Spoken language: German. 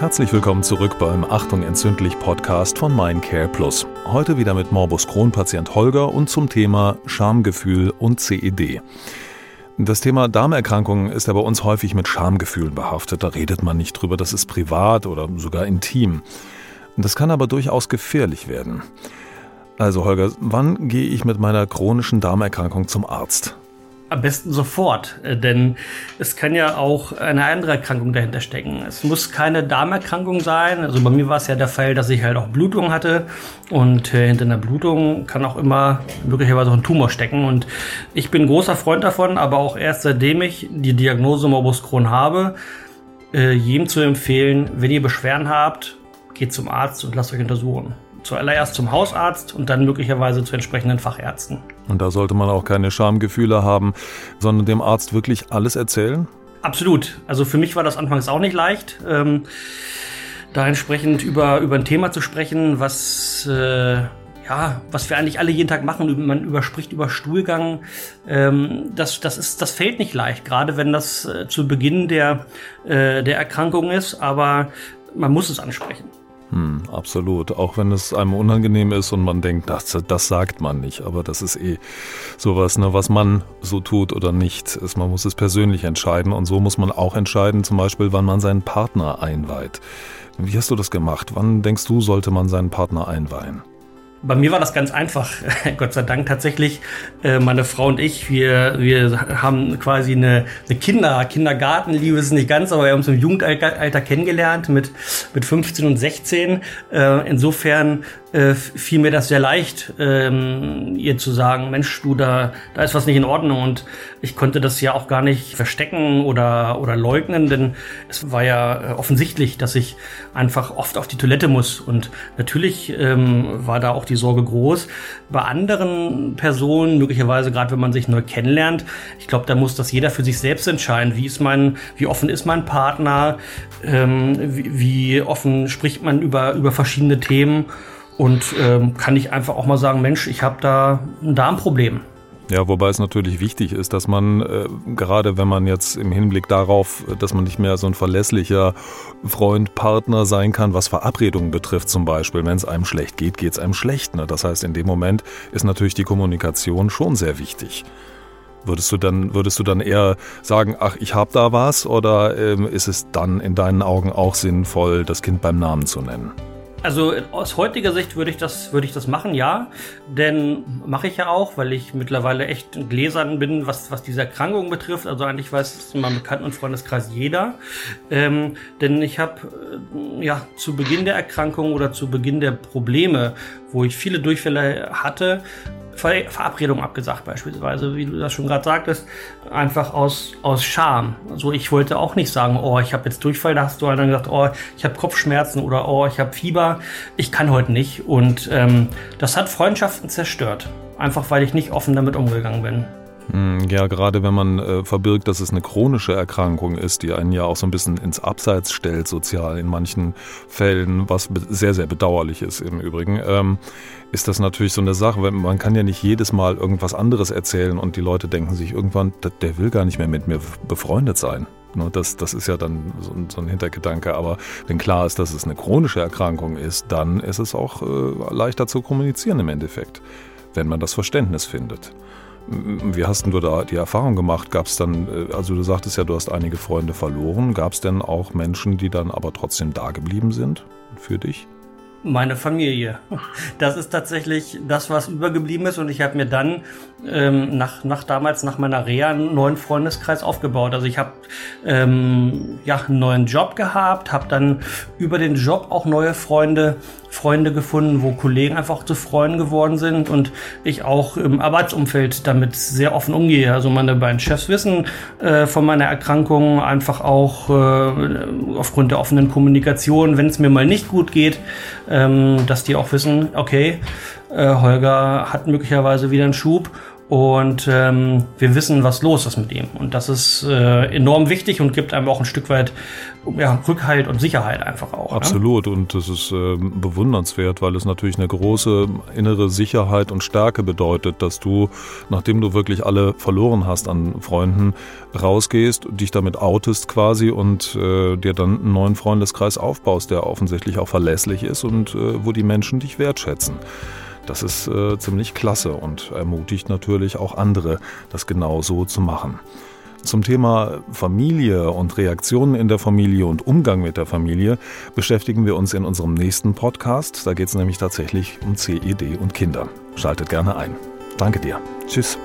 Herzlich willkommen zurück beim Achtung entzündlich Podcast von Mindcare Plus. Heute wieder mit Morbus Crohn-Patient Holger und zum Thema Schamgefühl und CED. Das Thema Darmerkrankungen ist ja bei uns häufig mit Schamgefühlen behaftet. Da redet man nicht drüber, das ist privat oder sogar intim. Das kann aber durchaus gefährlich werden. Also Holger, wann gehe ich mit meiner chronischen Darmerkrankung zum Arzt? Am besten sofort, äh, denn es kann ja auch eine andere Erkrankung dahinter stecken. Es muss keine Darmerkrankung sein. Also bei mir war es ja der Fall, dass ich halt auch Blutung hatte und äh, hinter einer Blutung kann auch immer möglicherweise auch ein Tumor stecken. Und ich bin großer Freund davon, aber auch erst seitdem ich die Diagnose Morbus Crohn habe, äh, jedem zu empfehlen, wenn ihr Beschwerden habt, geht zum Arzt und lasst euch untersuchen zuallererst zum Hausarzt und dann möglicherweise zu entsprechenden Fachärzten. Und da sollte man auch keine Schamgefühle haben, sondern dem Arzt wirklich alles erzählen? Absolut. Also für mich war das anfangs auch nicht leicht. Ähm, da entsprechend über, über ein Thema zu sprechen, was, äh, ja, was wir eigentlich alle jeden Tag machen. Man überspricht über Stuhlgang. Ähm, das, das, ist, das fällt nicht leicht, gerade wenn das äh, zu Beginn der, äh, der Erkrankung ist, aber man muss es ansprechen. Hm, absolut. Auch wenn es einem unangenehm ist und man denkt, das, das sagt man nicht. Aber das ist eh sowas, ne, was man so tut oder nicht. Ist, man muss es persönlich entscheiden. Und so muss man auch entscheiden, zum Beispiel, wann man seinen Partner einweiht. Wie hast du das gemacht? Wann denkst du, sollte man seinen Partner einweihen? Bei mir war das ganz einfach, Gott sei Dank tatsächlich. Äh, meine Frau und ich, wir, wir haben quasi eine, eine Kinder, Kindergartenliebe ist nicht ganz, aber wir haben uns im Jugendalter kennengelernt mit, mit 15 und 16. Äh, insofern äh, fiel mir das sehr leicht, ähm, ihr zu sagen, Mensch, du, da, da ist was nicht in Ordnung. Und ich konnte das ja auch gar nicht verstecken oder, oder leugnen, denn es war ja offensichtlich, dass ich einfach oft auf die Toilette muss. Und natürlich ähm, war da auch die Sorge groß. Bei anderen Personen, möglicherweise gerade wenn man sich neu kennenlernt, ich glaube, da muss das jeder für sich selbst entscheiden. Wie ist mein, wie offen ist mein Partner? Ähm, wie, wie offen spricht man über, über verschiedene Themen? Und ähm, kann ich einfach auch mal sagen, Mensch, ich habe da ein Darmproblem. Ja, wobei es natürlich wichtig ist, dass man, äh, gerade wenn man jetzt im Hinblick darauf, dass man nicht mehr so ein verlässlicher Freund, Partner sein kann, was Verabredungen betrifft zum Beispiel, wenn es einem schlecht geht, geht es einem schlecht. Ne? Das heißt, in dem Moment ist natürlich die Kommunikation schon sehr wichtig. Würdest du dann, würdest du dann eher sagen, ach, ich habe da was, oder ähm, ist es dann in deinen Augen auch sinnvoll, das Kind beim Namen zu nennen? Also aus heutiger Sicht würde ich das, würde ich das machen, ja. Denn mache ich ja auch, weil ich mittlerweile echt gläsern bin, was, was diese Erkrankung betrifft. Also eigentlich weiß es in meinem Bekannten- und Freundeskreis jeder. Ähm, denn ich habe äh, ja zu Beginn der Erkrankung oder zu Beginn der Probleme, wo ich viele Durchfälle hatte, Ver Verabredung abgesagt beispielsweise, wie du das schon gerade sagtest, einfach aus, aus Scham. Also ich wollte auch nicht sagen, oh, ich habe jetzt Durchfall, da hast du halt dann gesagt, oh, ich habe Kopfschmerzen oder oh, ich habe Fieber, ich kann heute nicht. Und ähm, das hat Freundschaften zerstört, einfach weil ich nicht offen damit umgegangen bin. Hm, ja, gerade wenn man äh, verbirgt, dass es eine chronische Erkrankung ist, die einen ja auch so ein bisschen ins Abseits stellt, sozial in manchen Fällen, was sehr, sehr bedauerlich ist im Übrigen, ähm, ist das natürlich so eine Sache. weil Man kann ja nicht jedes Mal irgendwas anderes erzählen und die Leute denken sich irgendwann, der will gar nicht mehr mit mir befreundet sein. Ne, das, das ist ja dann so, so ein Hintergedanke. Aber wenn klar ist, dass es eine chronische Erkrankung ist, dann ist es auch äh, leichter zu kommunizieren im Endeffekt, wenn man das Verständnis findet. Wie hast du da die Erfahrung gemacht? Gab es dann, äh, also du sagtest ja, du hast einige Freunde verloren. Gab es denn auch Menschen, die dann aber trotzdem da geblieben sind für dich? Meine Familie. Das ist tatsächlich das, was übergeblieben ist. Und ich habe mir dann ähm, nach, nach damals, nach meiner Reha, einen neuen Freundeskreis aufgebaut. Also ich habe ähm, ja, einen neuen Job gehabt, habe dann über den Job auch neue Freunde Freunde gefunden, wo Kollegen einfach zu Freunden geworden sind und ich auch im Arbeitsumfeld damit sehr offen umgehe. Also meine beiden Chefs wissen äh, von meiner Erkrankung einfach auch äh, aufgrund der offenen Kommunikation, wenn es mir mal nicht gut geht, ähm, dass die auch wissen, okay, äh, Holger hat möglicherweise wieder einen Schub und ähm, wir wissen, was los ist mit ihm. Und das ist äh, enorm wichtig und gibt einem auch ein Stück weit ja, Rückhalt und Sicherheit einfach auch. Ne? Absolut. Ne? Und das ist äh, bewundernswert, weil es natürlich eine große innere Sicherheit und Stärke bedeutet, dass du, nachdem du wirklich alle verloren hast an Freunden, rausgehst, dich damit outest quasi und äh, dir dann einen neuen Freundeskreis aufbaust, der offensichtlich auch verlässlich ist und äh, wo die Menschen dich wertschätzen. Das ist äh, ziemlich klasse und ermutigt natürlich auch andere, das genauso zu machen. Zum Thema Familie und Reaktionen in der Familie und Umgang mit der Familie beschäftigen wir uns in unserem nächsten Podcast. Da geht es nämlich tatsächlich um CED und Kinder. Schaltet gerne ein. Danke dir. Tschüss.